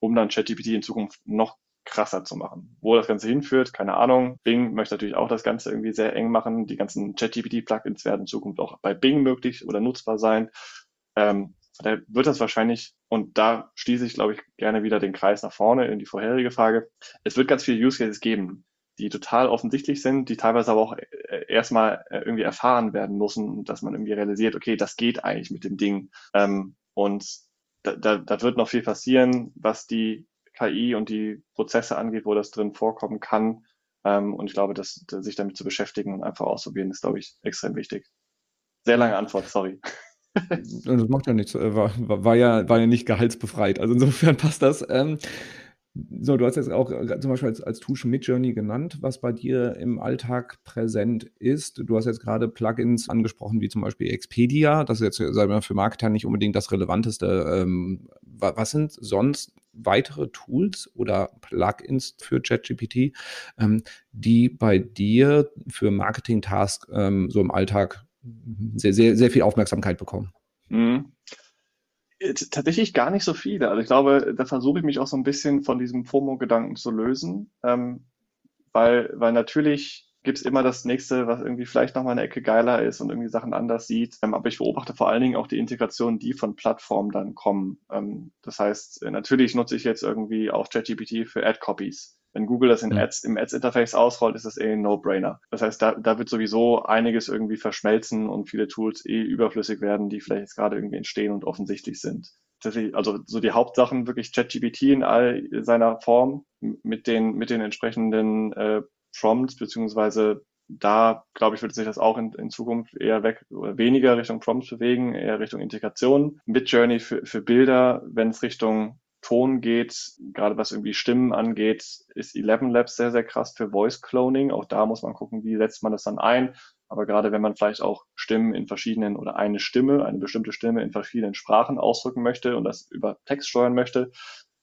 um dann ChatGPT in Zukunft noch krasser zu machen. Wo das Ganze hinführt, keine Ahnung. Bing möchte natürlich auch das Ganze irgendwie sehr eng machen. Die ganzen ChatGPT-Plugins werden in Zukunft auch bei Bing möglich oder nutzbar sein. Ähm, da wird das wahrscheinlich, und da schließe ich, glaube ich, gerne wieder den Kreis nach vorne in die vorherige Frage. Es wird ganz viele Use Cases geben, die total offensichtlich sind, die teilweise aber auch äh, erstmal äh, irgendwie erfahren werden müssen, dass man irgendwie realisiert, okay, das geht eigentlich mit dem Ding. Ähm, und da, da, da wird noch viel passieren, was die KI und die Prozesse angeht, wo das drin vorkommen kann. Ähm, und ich glaube, dass, dass sich damit zu beschäftigen und einfach auszuprobieren, ist, glaube ich, extrem wichtig. Sehr lange Antwort, sorry. das macht ja nichts. Äh, war, war, ja, war ja nicht gehaltsbefreit. Also insofern passt das. Ähm, so, du hast jetzt auch äh, zum Beispiel als, als Tool Midjourney genannt, was bei dir im Alltag präsent ist. Du hast jetzt gerade Plugins angesprochen, wie zum Beispiel Expedia. Das ist jetzt sagen wir, für Marketer nicht unbedingt das Relevanteste. Ähm, was sind sonst weitere Tools oder Plugins für ChatGPT, ähm, die bei dir für Marketing-Tasks ähm, so im Alltag sehr, sehr, sehr viel Aufmerksamkeit bekommen? Mhm. Äh, tatsächlich gar nicht so viele. Also ich glaube, da versuche ich mich auch so ein bisschen von diesem FOMO-Gedanken zu lösen, ähm, weil, weil natürlich gibt's immer das nächste, was irgendwie vielleicht nochmal eine Ecke geiler ist und irgendwie Sachen anders sieht. Ähm, aber ich beobachte vor allen Dingen auch die Integration, die von Plattformen dann kommen. Ähm, das heißt, äh, natürlich nutze ich jetzt irgendwie auch ChatGPT für Ad-Copies. Wenn Google das in Ads, im Ads-Interface ausrollt, ist das eh ein No-Brainer. Das heißt, da, da wird sowieso einiges irgendwie verschmelzen und viele Tools eh überflüssig werden, die vielleicht jetzt gerade irgendwie entstehen und offensichtlich sind. tatsächlich, also so die Hauptsachen wirklich ChatGPT in all seiner Form mit den, mit den entsprechenden äh, Prompts, beziehungsweise da, glaube ich, wird sich das auch in, in Zukunft eher weg oder weniger Richtung Prompts bewegen, eher Richtung Integration. Mit Journey für, für Bilder, wenn es Richtung Ton geht, gerade was irgendwie Stimmen angeht, ist Eleven Labs sehr, sehr krass für Voice Cloning. Auch da muss man gucken, wie setzt man das dann ein. Aber gerade wenn man vielleicht auch Stimmen in verschiedenen oder eine Stimme, eine bestimmte Stimme in verschiedenen Sprachen ausdrücken möchte und das über Text steuern möchte,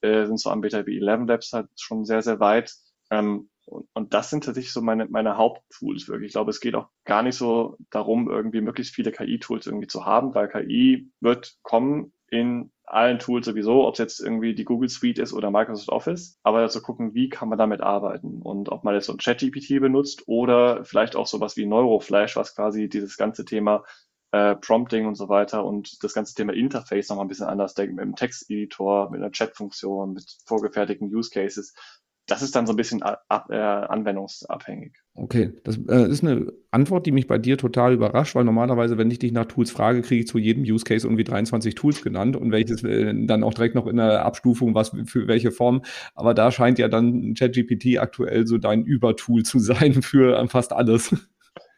äh, sind so Anbieter wie Eleven Labs halt schon sehr, sehr weit. Ähm, und, und das sind tatsächlich so meine, meine Haupttools wirklich. Ich glaube, es geht auch gar nicht so darum, irgendwie möglichst viele KI-Tools irgendwie zu haben, weil KI wird kommen in allen Tools sowieso, ob es jetzt irgendwie die Google Suite ist oder Microsoft Office, aber zu gucken, wie kann man damit arbeiten und ob man jetzt so ein ChatGPT benutzt oder vielleicht auch sowas wie Neuroflash, was quasi dieses ganze Thema äh, Prompting und so weiter und das ganze Thema Interface nochmal ein bisschen anders denken, mit einem Texteditor, mit einer Chat-Funktion, mit vorgefertigten Use Cases das ist dann so ein bisschen ab, äh, anwendungsabhängig. Okay, das äh, ist eine Antwort, die mich bei dir total überrascht, weil normalerweise, wenn ich dich nach Tools frage, kriege ich zu jedem Use Case irgendwie 23 Tools genannt und welches äh, dann auch direkt noch in der Abstufung, was für welche Form. Aber da scheint ja dann ChatGPT aktuell so dein Übertool zu sein für fast alles.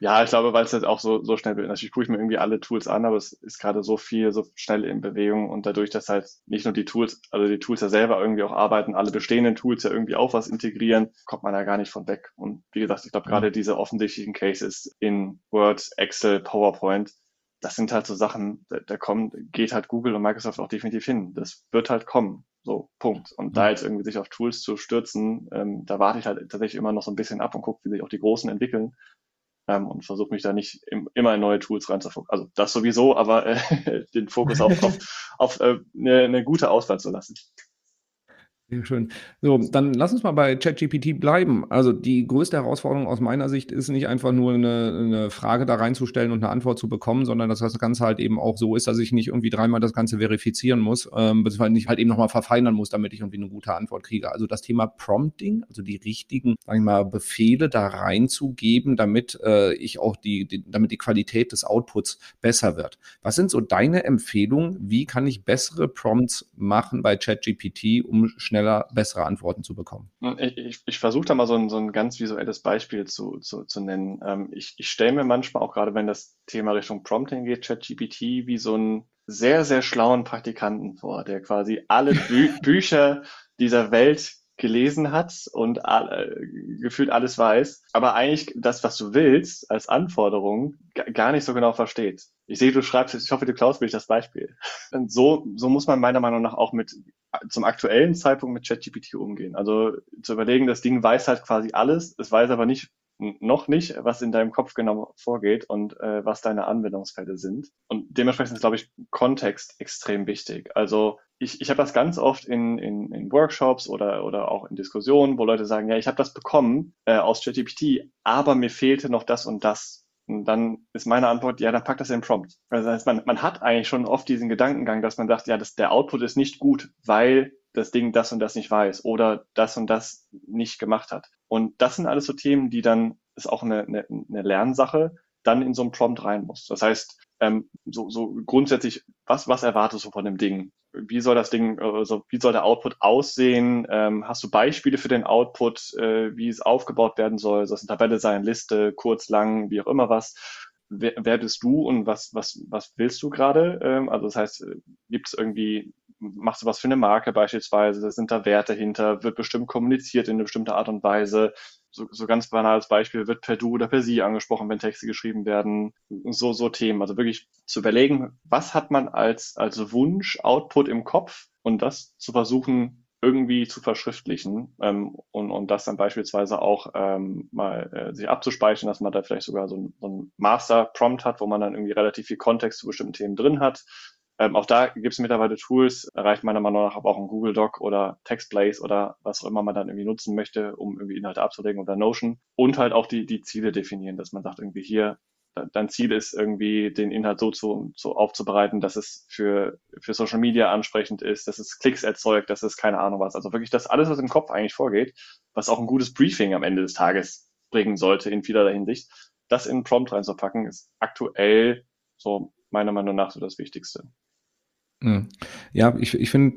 Ja, ich glaube, weil es halt auch so, so schnell wird. Natürlich gucke ich mir irgendwie alle Tools an, aber es ist gerade so viel, so schnell in Bewegung und dadurch, dass halt nicht nur die Tools, also die Tools ja selber irgendwie auch arbeiten, alle bestehenden Tools ja irgendwie auch was integrieren, kommt man da gar nicht von weg. Und wie gesagt, ich glaube, ja. gerade diese offensichtlichen Cases in Word, Excel, PowerPoint, das sind halt so Sachen, da, da kommt, geht halt Google und Microsoft auch definitiv hin. Das wird halt kommen. So, Punkt. Und da jetzt irgendwie sich auf Tools zu stürzen, ähm, da warte ich halt tatsächlich immer noch so ein bisschen ab und gucke, wie sich auch die Großen entwickeln ähm, und versuche mich da nicht im, immer in neue Tools reinzufokussieren. Also das sowieso, aber äh, den Fokus auf, auf, auf äh, eine, eine gute Auswahl zu lassen. Sehr schön. So, dann lass uns mal bei ChatGPT bleiben. Also die größte Herausforderung aus meiner Sicht ist nicht einfach nur eine, eine, Frage da reinzustellen und eine Antwort zu bekommen, sondern dass das Ganze halt eben auch so ist, dass ich nicht irgendwie dreimal das Ganze verifizieren muss, ähm, beziehungsweise nicht halt eben nochmal verfeinern muss, damit ich irgendwie eine gute Antwort kriege. Also das Thema Prompting, also die richtigen, sag ich mal, Befehle da reinzugeben, damit äh, ich auch die, die, damit die Qualität des Outputs besser wird. Was sind so deine Empfehlungen? Wie kann ich bessere Prompts machen bei ChatGPT, um schnell schneller bessere Antworten zu bekommen. Ich, ich, ich versuche da mal so ein, so ein ganz visuelles Beispiel zu, zu, zu nennen. Ähm, ich ich stelle mir manchmal, auch gerade wenn das Thema Richtung Prompting geht, ChatGPT wie so einen sehr, sehr schlauen Praktikanten vor, der quasi alle Bü Bücher dieser Welt gelesen hat und all, gefühlt alles weiß, aber eigentlich das, was du willst als Anforderung, gar nicht so genau versteht. Ich sehe, du schreibst, ich hoffe, du klaust mir das Beispiel. Und so, so muss man meiner Meinung nach auch mit zum aktuellen Zeitpunkt mit ChatGPT umgehen. Also zu überlegen, das Ding weiß halt quasi alles, es weiß aber nicht, noch nicht, was in deinem Kopf genau vorgeht und äh, was deine Anwendungsfälle sind. Und dementsprechend ist, glaube ich, Kontext extrem wichtig. Also ich, ich habe das ganz oft in, in, in Workshops oder, oder auch in Diskussionen, wo Leute sagen, ja, ich habe das bekommen äh, aus ChatGPT, aber mir fehlte noch das und das. Und dann ist meine Antwort, ja, dann pack das in den Prompt. Also das heißt, man, man hat eigentlich schon oft diesen Gedankengang, dass man sagt, ja, das, der Output ist nicht gut, weil das Ding das und das nicht weiß oder das und das nicht gemacht hat. Und das sind alles so Themen, die dann, ist auch eine, eine, eine Lernsache, dann in so einen Prompt rein muss. Das heißt, ähm, so, so grundsätzlich, was, was erwartest du von dem Ding? Wie soll das Ding, also wie soll der Output aussehen? Ähm, hast du Beispiele für den Output, äh, wie es aufgebaut werden soll? Soll es eine Tabelle sein, Liste, kurz, lang, wie auch immer was? Wer, wer bist du und was, was, was willst du gerade? Ähm, also das heißt, äh, gibt es irgendwie, machst du was für eine Marke beispielsweise? Sind da Werte hinter? Wird bestimmt kommuniziert in eine bestimmte Art und Weise? so, so ganz banales Beispiel, wird per Du oder per Sie angesprochen, wenn Texte geschrieben werden, so, so Themen. Also wirklich zu überlegen, was hat man als, als Wunsch, Output im Kopf und das zu versuchen, irgendwie zu verschriftlichen ähm, und, und das dann beispielsweise auch ähm, mal äh, sich abzuspeichern, dass man da vielleicht sogar so ein, so ein Master-Prompt hat, wo man dann irgendwie relativ viel Kontext zu bestimmten Themen drin hat, ähm, auch da gibt es mittlerweile Tools, erreicht meiner Meinung nach aber auch ein Google Doc oder Textblaze oder was auch immer man dann irgendwie nutzen möchte, um irgendwie Inhalte abzulegen oder Notion. Und halt auch die, die Ziele definieren, dass man sagt, irgendwie hier, dein Ziel ist irgendwie, den Inhalt so zu, so aufzubereiten, dass es für, für Social Media ansprechend ist, dass es Klicks erzeugt, dass es keine Ahnung was. Also wirklich das alles, was im Kopf eigentlich vorgeht, was auch ein gutes Briefing am Ende des Tages bringen sollte in vielerlei Hinsicht, das in Prompt reinzupacken, ist aktuell so meiner Meinung nach so das Wichtigste. Hm. Ja, ich, ich finde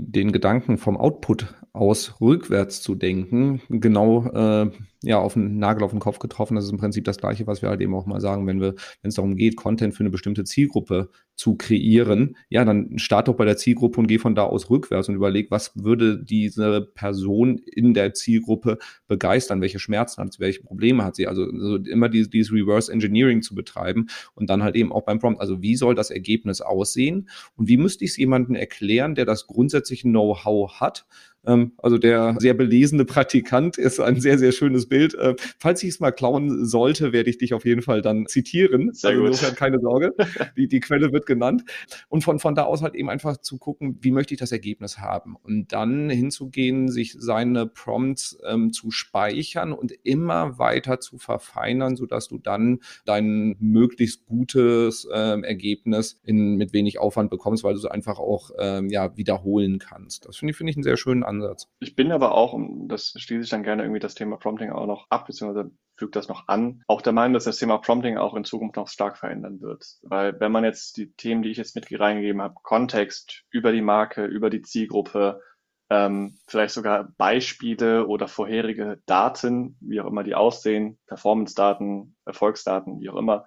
den Gedanken vom Output aus rückwärts zu denken, genau äh, ja, auf den Nagel auf den Kopf getroffen. Das ist im Prinzip das Gleiche, was wir halt eben auch mal sagen, wenn wir, wenn es darum geht, Content für eine bestimmte Zielgruppe zu kreieren. Ja, dann start doch bei der Zielgruppe und geh von da aus rückwärts und überleg, was würde diese Person in der Zielgruppe begeistern? Welche Schmerzen hat sie? Welche Probleme hat sie? Also, also immer dieses, dieses Reverse Engineering zu betreiben und dann halt eben auch beim Prompt. Also, wie soll das Ergebnis aussehen? Und wie müsste ich es jemandem erklären, der das grundsätzliche Know-how hat? Ähm, also der sehr belesene Praktikant ist ein sehr, sehr schönes Bild. Äh, falls ich es mal klauen sollte, werde ich dich auf jeden Fall dann zitieren. Sehr also. Insofern keine Sorge. Die, die Quelle wird genannt. Und von, von da aus halt eben einfach zu gucken, wie möchte ich das Ergebnis haben? Und dann hinzugehen, sich seine Prompts ähm, zu speichern und immer weiter zu verfeinern, sodass du dann dein möglichst gutes ähm, Ergebnis in, mit wenig Aufwand bekommst, weil du es einfach auch ähm, ja, wiederholen kannst. Das finde ich, finde ich einen sehr schönen Ansatz. Ich bin aber auch, und das schließe ich dann gerne irgendwie das Thema Prompting auch noch ab, beziehungsweise fügt das noch an, auch der Meinung, dass das Thema Prompting auch in Zukunft noch stark verändern wird. Weil wenn man jetzt die Themen, die ich jetzt mit reingegeben habe, Kontext über die Marke, über die Zielgruppe, ähm, vielleicht sogar Beispiele oder vorherige Daten, wie auch immer die aussehen, Performance-Daten, Erfolgsdaten, wie auch immer,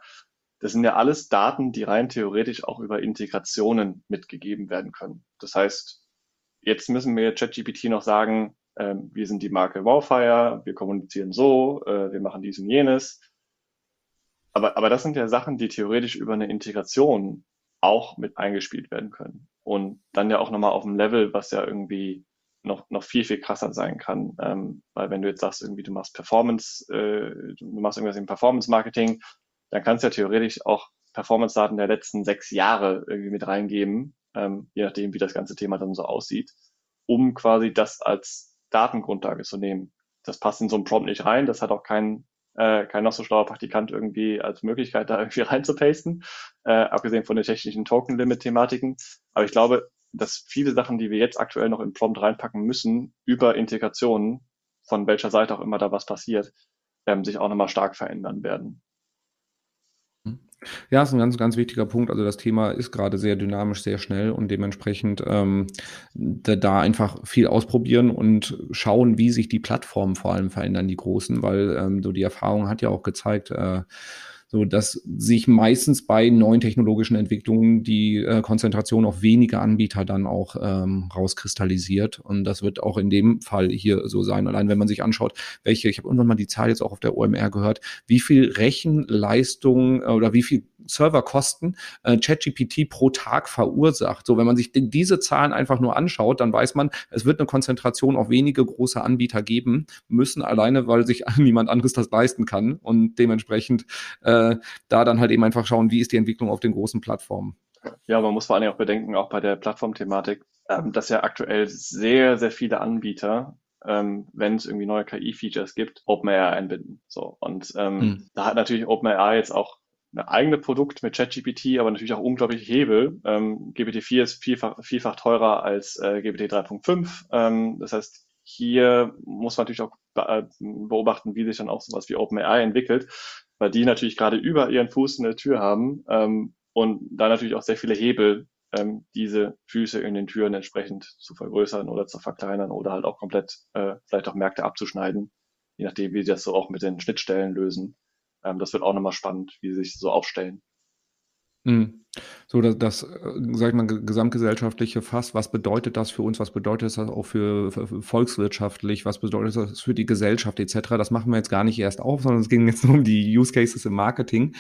das sind ja alles Daten, die rein theoretisch auch über Integrationen mitgegeben werden können. Das heißt, Jetzt müssen wir ChatGPT noch sagen, äh, wir sind die Marke Wowfire, wir kommunizieren so, äh, wir machen dies und jenes. Aber, aber das sind ja Sachen, die theoretisch über eine Integration auch mit eingespielt werden können. Und dann ja auch nochmal auf dem Level, was ja irgendwie noch, noch viel, viel krasser sein kann. Ähm, weil wenn du jetzt sagst, irgendwie du machst Performance, äh, du machst irgendwas im Performance-Marketing, dann kannst du ja theoretisch auch Performance-Daten der letzten sechs Jahre irgendwie mit reingeben ähm, je nachdem, wie das ganze Thema dann so aussieht, um quasi das als Datengrundlage zu nehmen. Das passt in so einen Prompt nicht rein, das hat auch kein, äh, kein noch so schlauer Praktikant irgendwie als Möglichkeit, da irgendwie reinzupasten, äh, abgesehen von den technischen Token-Limit-Thematiken. Aber ich glaube, dass viele Sachen, die wir jetzt aktuell noch in Prompt reinpacken müssen, über Integrationen, von welcher Seite auch immer da was passiert, ähm, sich auch nochmal stark verändern werden. Ja, ist ein ganz, ganz wichtiger Punkt. Also das Thema ist gerade sehr dynamisch, sehr schnell und dementsprechend ähm, da, da einfach viel ausprobieren und schauen, wie sich die Plattformen vor allem verändern, die großen, weil ähm, so die Erfahrung hat ja auch gezeigt, äh, so dass sich meistens bei neuen technologischen Entwicklungen die äh, Konzentration auf wenige Anbieter dann auch ähm, rauskristallisiert und das wird auch in dem Fall hier so sein. Allein wenn man sich anschaut, welche, ich habe irgendwann mal die Zahl jetzt auch auf der OMR gehört, wie viel Rechenleistung äh, oder wie viel Serverkosten äh, ChatGPT pro Tag verursacht. So, wenn man sich diese Zahlen einfach nur anschaut, dann weiß man, es wird eine Konzentration auf wenige große Anbieter geben müssen, alleine weil sich niemand anderes das leisten kann und dementsprechend äh, da dann halt eben einfach schauen, wie ist die Entwicklung auf den großen Plattformen. Ja, man muss vor allem auch bedenken, auch bei der Plattformthematik, ähm, dass ja aktuell sehr, sehr viele Anbieter ähm, wenn es irgendwie neue KI-Features gibt, OpenAI einbinden. So und ähm, hm. da hat natürlich OpenAI jetzt auch eigene Produkt mit ChatGPT, aber natürlich auch unglaublich Hebel. Ähm, GPT-4 ist vielfach, vielfach teurer als äh, GPT 3.5. Ähm, das heißt, hier muss man natürlich auch äh, beobachten, wie sich dann auch sowas wie OpenAI entwickelt, weil die natürlich gerade über ihren Fuß in der Tür haben ähm, und da natürlich auch sehr viele Hebel, ähm, diese Füße in den Türen entsprechend zu vergrößern oder zu verkleinern oder halt auch komplett äh, vielleicht auch Märkte abzuschneiden, je nachdem, wie sie das so auch mit den Schnittstellen lösen. Ähm, das wird auch nochmal spannend, wie sie sich so aufstellen. Mhm. So, das, das, äh, sag ich mal, gesamtgesellschaftliche Fass, was bedeutet das für uns, was bedeutet das auch für, für volkswirtschaftlich, was bedeutet das für die Gesellschaft etc., das machen wir jetzt gar nicht erst auf, sondern es ging jetzt nur um die Use Cases im Marketing.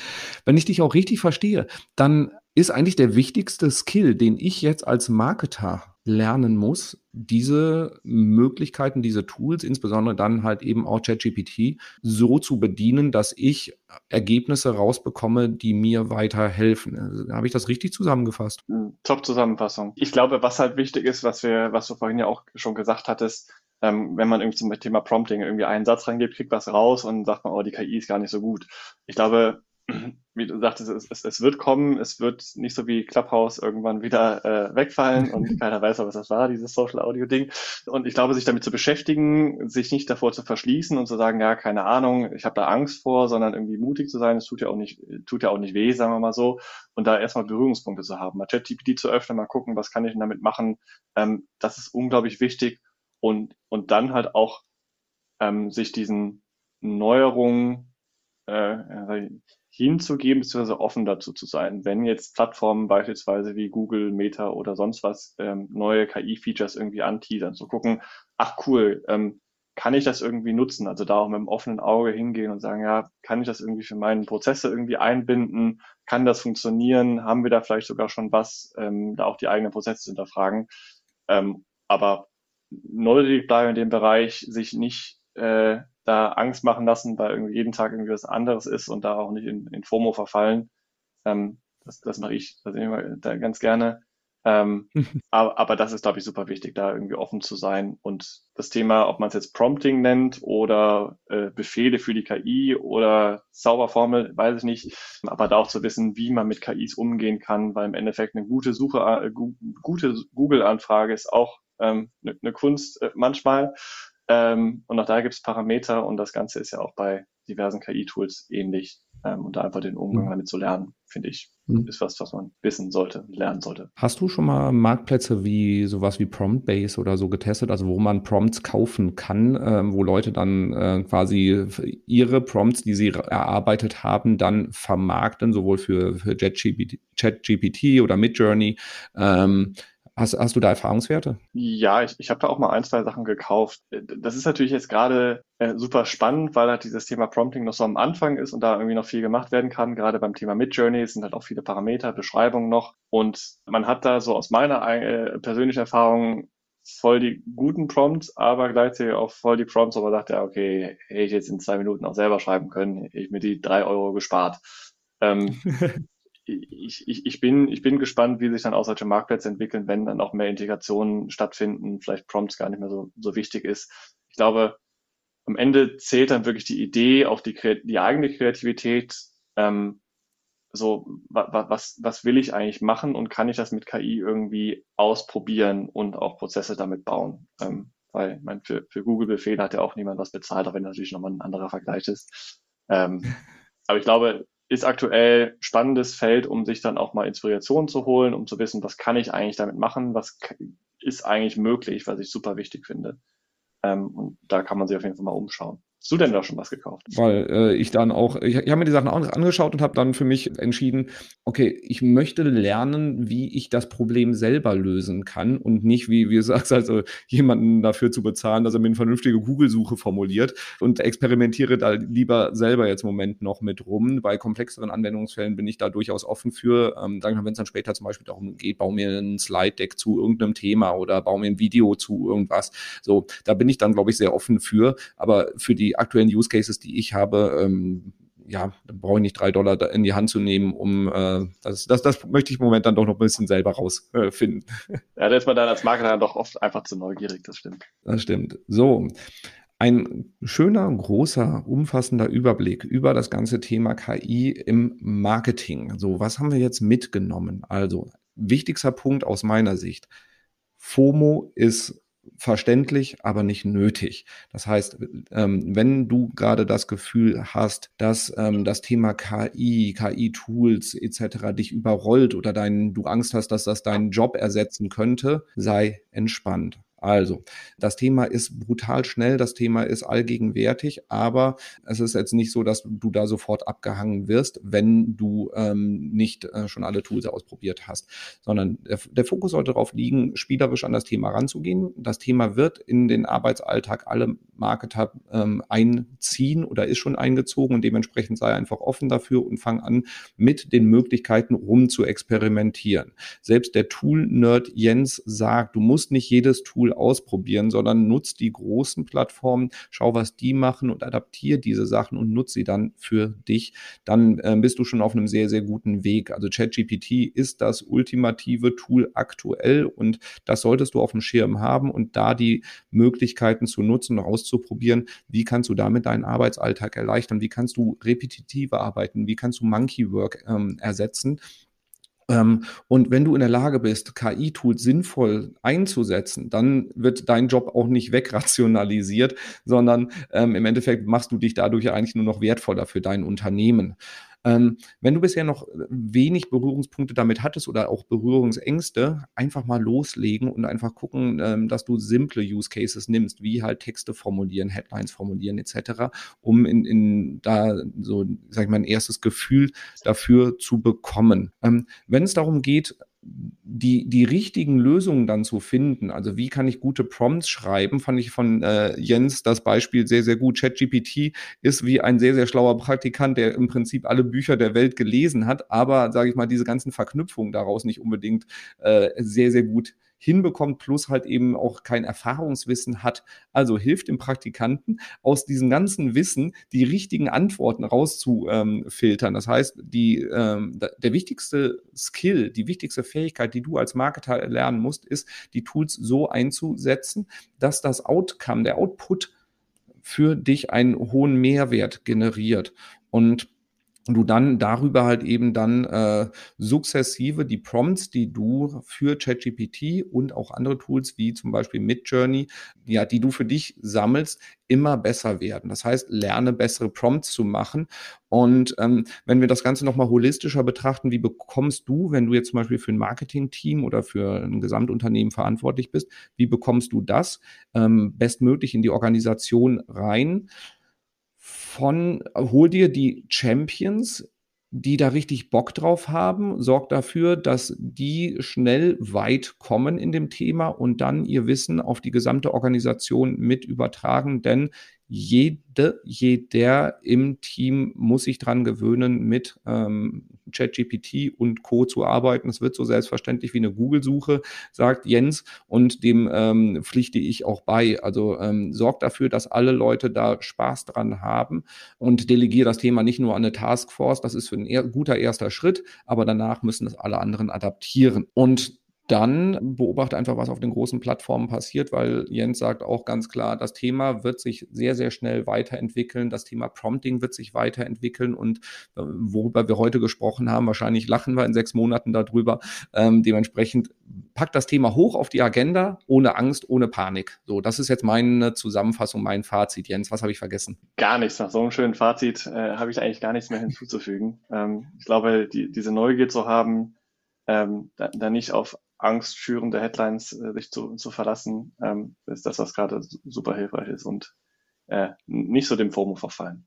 Wenn ich dich auch richtig verstehe, dann ist eigentlich der wichtigste Skill, den ich jetzt als Marketer lernen muss, diese Möglichkeiten, diese Tools, insbesondere dann halt eben auch ChatGPT, so zu bedienen, dass ich Ergebnisse rausbekomme, die mir weiterhelfen. Habe ich das richtig zusammengefasst? Hm, Top-Zusammenfassung. Ich glaube, was halt wichtig ist, was wir, was du vorhin ja auch schon gesagt hattest, ähm, wenn man irgendwie zum Thema Prompting irgendwie einen Satz reingibt, kriegt was raus und sagt man, oh, die KI ist gar nicht so gut. Ich glaube, wie du sagtest, es, es, es, wird kommen, es wird nicht so wie Clubhouse irgendwann wieder äh, wegfallen und keiner weiß, was das war, dieses Social Audio Ding. Und ich glaube, sich damit zu beschäftigen, sich nicht davor zu verschließen und zu sagen, ja, keine Ahnung, ich habe da Angst vor, sondern irgendwie mutig zu sein, es tut ja auch nicht, tut ja auch nicht weh, sagen wir mal so. Und da erstmal Berührungspunkte zu haben, mal ChatGPT zu öffnen, mal gucken, was kann ich denn damit machen. Ähm, das ist unglaublich wichtig. Und, und dann halt auch ähm, sich diesen Neuerungen äh, hinzugeben, beziehungsweise offen dazu zu sein. Wenn jetzt Plattformen beispielsweise wie Google, Meta oder sonst was ähm, neue KI-Features irgendwie anteasern, zu gucken, ach cool, ähm, kann ich das irgendwie nutzen? Also da auch mit einem offenen Auge hingehen und sagen, ja, kann ich das irgendwie für meine Prozesse irgendwie einbinden? Kann das funktionieren? Haben wir da vielleicht sogar schon was, ähm, da auch die eigenen Prozesse zu hinterfragen? Ähm, aber neugierig bleiben in dem Bereich, sich nicht äh, da Angst machen lassen, weil irgendwie jeden Tag irgendwie was anderes ist und da auch nicht in, in FOMO verfallen. Ähm, das, das mache ich das immer da ganz gerne. Ähm, aber, aber das ist, glaube ich, super wichtig, da irgendwie offen zu sein. Und das Thema, ob man es jetzt Prompting nennt oder äh, Befehle für die KI oder Zauberformel, weiß ich nicht. Aber da auch zu wissen, wie man mit KIs umgehen kann, weil im Endeffekt eine gute Suche, äh, gute Google-Anfrage ist auch ähm, eine, eine Kunst äh, manchmal. Ähm, und auch da gibt es Parameter und das Ganze ist ja auch bei diversen KI-Tools ähnlich. Ähm, und da einfach den Umgang mhm. damit zu lernen, finde ich, mhm. ist was, was man wissen sollte, lernen sollte. Hast du schon mal Marktplätze wie sowas wie Prompt-Base oder so getestet, also wo man Prompts kaufen kann, äh, wo Leute dann äh, quasi ihre Prompts, die sie erarbeitet haben, dann vermarkten, sowohl für, für ChatGPT oder Midjourney, ähm, Hast, hast du da Erfahrungswerte? Ja, ich, ich habe da auch mal ein, zwei Sachen gekauft. Das ist natürlich jetzt gerade äh, super spannend, weil halt dieses Thema Prompting noch so am Anfang ist und da irgendwie noch viel gemacht werden kann. Gerade beim Thema Midjourney sind halt auch viele Parameter, Beschreibungen noch. Und man hat da so aus meiner äh, persönlichen Erfahrung voll die guten Prompts, aber gleichzeitig auch voll die Prompts, aber sagt ja, okay, hätte ich jetzt in zwei Minuten auch selber schreiben können, hätte ich mir die drei Euro gespart. Ähm, ich, ich, ich, bin, ich bin gespannt, wie sich dann auch solche Marktplätze entwickeln, wenn dann auch mehr Integrationen stattfinden, vielleicht Prompts gar nicht mehr so, so wichtig ist. Ich glaube, am Ende zählt dann wirklich die Idee, auch die, die eigene Kreativität, ähm, so, wa, was, was will ich eigentlich machen und kann ich das mit KI irgendwie ausprobieren und auch Prozesse damit bauen? Ähm, weil, ich meine, für, für Google-Befehle hat ja auch niemand was bezahlt, auch wenn das natürlich nochmal ein anderer Vergleich ist. Ähm, aber ich glaube, ist aktuell spannendes Feld, um sich dann auch mal Inspiration zu holen, um zu wissen, was kann ich eigentlich damit machen, was ist eigentlich möglich, was ich super wichtig finde. Ähm, und da kann man sich auf jeden Fall mal umschauen. Hast du denn da schon was gekauft? Weil äh, ich dann auch, ich, ich habe mir die Sachen auch angeschaut und habe dann für mich entschieden, okay, ich möchte lernen, wie ich das Problem selber lösen kann und nicht, wie, wie du sagst, also jemanden dafür zu bezahlen, dass er mir eine vernünftige Google-Suche formuliert und experimentiere da lieber selber jetzt im Moment noch mit rum. Bei komplexeren Anwendungsfällen bin ich da durchaus offen für. Ähm, wenn es dann später zum Beispiel darum geht, baue mir ein Slide-Deck zu irgendeinem Thema oder baue mir ein Video zu irgendwas. So, da bin ich dann, glaube ich, sehr offen für. Aber für die aktuellen Use Cases, die ich habe, ähm, ja, dann brauche ich nicht drei Dollar in die Hand zu nehmen, um äh, das, das, das möchte ich im Moment dann doch noch ein bisschen selber rausfinden. Äh, ja, da ist man dann als Marketer dann doch oft einfach zu neugierig, das stimmt. Das stimmt. So. Ein schöner, großer, umfassender Überblick über das ganze Thema KI im Marketing. So, was haben wir jetzt mitgenommen? Also, wichtigster Punkt aus meiner Sicht. FOMO ist verständlich, aber nicht nötig. Das heißt, ähm, wenn du gerade das Gefühl hast, dass ähm, das Thema KI, KI-Tools etc. dich überrollt oder dein, du Angst hast, dass das deinen Job ersetzen könnte, sei entspannt. Also, das Thema ist brutal schnell, das Thema ist allgegenwärtig, aber es ist jetzt nicht so, dass du da sofort abgehangen wirst, wenn du ähm, nicht äh, schon alle Tools ausprobiert hast, sondern der, der, Fokus sollte darauf liegen, spielerisch an das Thema ranzugehen. Das Thema wird in den Arbeitsalltag alle Marketer ähm, einziehen oder ist schon eingezogen und dementsprechend sei einfach offen dafür und fang an, mit den Möglichkeiten rum zu experimentieren. Selbst der Tool-Nerd Jens sagt, du musst nicht jedes Tool Ausprobieren, sondern nutz die großen Plattformen, schau, was die machen und adaptiere diese Sachen und nutze sie dann für dich. Dann äh, bist du schon auf einem sehr, sehr guten Weg. Also ChatGPT ist das ultimative Tool aktuell und das solltest du auf dem Schirm haben und da die Möglichkeiten zu nutzen und auszuprobieren, wie kannst du damit deinen Arbeitsalltag erleichtern, wie kannst du repetitive arbeiten, wie kannst du Monkey Work ähm, ersetzen und wenn du in der Lage bist, KI-Tools sinnvoll einzusetzen, dann wird dein Job auch nicht wegrationalisiert, sondern ähm, im Endeffekt machst du dich dadurch eigentlich nur noch wertvoller für dein Unternehmen. Ähm, wenn du bisher noch wenig Berührungspunkte damit hattest oder auch Berührungsängste, einfach mal loslegen und einfach gucken, ähm, dass du simple Use Cases nimmst, wie halt Texte formulieren, Headlines formulieren etc., um in, in da so, sag ich mal, ein erstes Gefühl dafür zu bekommen. Ähm, wenn es darum geht, die, die richtigen Lösungen dann zu finden, also wie kann ich gute Prompts schreiben, fand ich von äh, Jens das Beispiel sehr, sehr gut. ChatGPT ist wie ein sehr, sehr schlauer Praktikant, der im Prinzip alle Bücher der Welt gelesen hat, aber, sage ich mal, diese ganzen Verknüpfungen daraus nicht unbedingt äh, sehr, sehr gut hinbekommt, plus halt eben auch kein Erfahrungswissen hat. Also hilft dem Praktikanten aus diesem ganzen Wissen die richtigen Antworten rauszufiltern. Das heißt, die, ähm, der wichtigste Skill, die wichtigste Fähigkeit, die du als Marketer lernen musst, ist, die Tools so einzusetzen, dass das Outcome, der Output für dich einen hohen Mehrwert generiert. Und du dann darüber halt eben dann äh, sukzessive die Prompts, die du für ChatGPT und auch andere Tools wie zum Beispiel Midjourney, ja, die du für dich sammelst, immer besser werden. Das heißt, lerne bessere Prompts zu machen. Und ähm, wenn wir das Ganze nochmal holistischer betrachten, wie bekommst du, wenn du jetzt zum Beispiel für ein Marketing-Team oder für ein Gesamtunternehmen verantwortlich bist, wie bekommst du das ähm, bestmöglich in die Organisation rein? Von, hol dir die Champions, die da richtig Bock drauf haben, sorg dafür, dass die schnell weit kommen in dem Thema und dann ihr Wissen auf die gesamte Organisation mit übertragen, denn jede, jeder im Team muss sich dran gewöhnen, mit ähm, ChatGPT und Co. zu arbeiten. Es wird so selbstverständlich wie eine Google-Suche, sagt Jens, und dem ähm, pflichte ich auch bei. Also ähm, sorgt dafür, dass alle Leute da Spaß dran haben und delegiere das Thema nicht nur an eine Taskforce. Das ist für ein eher, guter erster Schritt, aber danach müssen das alle anderen adaptieren. Und dann beobachte einfach, was auf den großen Plattformen passiert, weil Jens sagt auch ganz klar, das Thema wird sich sehr, sehr schnell weiterentwickeln. Das Thema Prompting wird sich weiterentwickeln und äh, worüber wir heute gesprochen haben, wahrscheinlich lachen wir in sechs Monaten darüber. Ähm, dementsprechend packt das Thema hoch auf die Agenda, ohne Angst, ohne Panik. So, das ist jetzt meine Zusammenfassung, mein Fazit. Jens, was habe ich vergessen? Gar nichts. Nach so einem schönen Fazit äh, habe ich eigentlich gar nichts mehr hinzuzufügen. Ähm, ich glaube, die, diese Neugier zu haben, ähm, da, da nicht auf angstschürende Headlines äh, sich zu, zu verlassen, ähm, ist das, was gerade super hilfreich ist und äh, nicht so dem FOMO verfallen.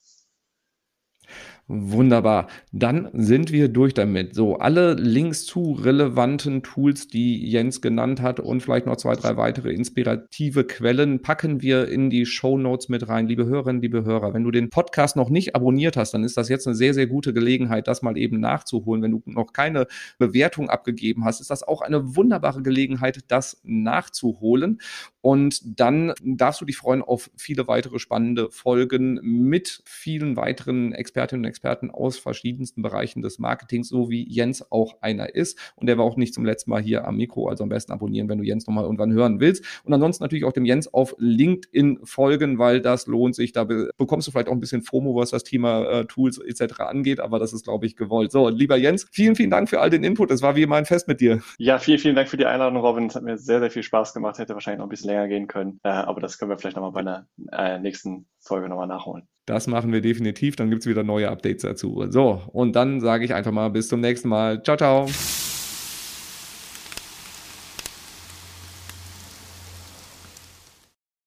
Wunderbar. Dann sind wir durch damit. So, alle Links zu relevanten Tools, die Jens genannt hat und vielleicht noch zwei, drei weitere inspirative Quellen packen wir in die Show Notes mit rein. Liebe Hörerinnen, liebe Hörer, wenn du den Podcast noch nicht abonniert hast, dann ist das jetzt eine sehr, sehr gute Gelegenheit, das mal eben nachzuholen. Wenn du noch keine Bewertung abgegeben hast, ist das auch eine wunderbare Gelegenheit, das nachzuholen. Und dann darfst du dich freuen auf viele weitere spannende Folgen mit vielen weiteren Expertinnen und Experten aus verschiedensten Bereichen des Marketings, so wie Jens auch einer ist. Und der war auch nicht zum letzten Mal hier am Mikro, also am besten abonnieren, wenn du Jens nochmal irgendwann hören willst. Und ansonsten natürlich auch dem Jens auf LinkedIn folgen, weil das lohnt sich. Da bekommst du vielleicht auch ein bisschen FOMO, was das Thema äh, Tools etc. angeht, aber das ist, glaube ich, gewollt. So, lieber Jens, vielen, vielen Dank für all den Input. Es war wie immer ein Fest mit dir. Ja, vielen, vielen Dank für die Einladung, Robin. Es hat mir sehr, sehr viel Spaß gemacht. Hätte wahrscheinlich noch ein bisschen länger länger gehen können. Äh, aber das können wir vielleicht nochmal bei einer äh, nächsten Folge nochmal nachholen. Das machen wir definitiv. Dann gibt es wieder neue Updates dazu. So, und dann sage ich einfach mal bis zum nächsten Mal. Ciao, ciao.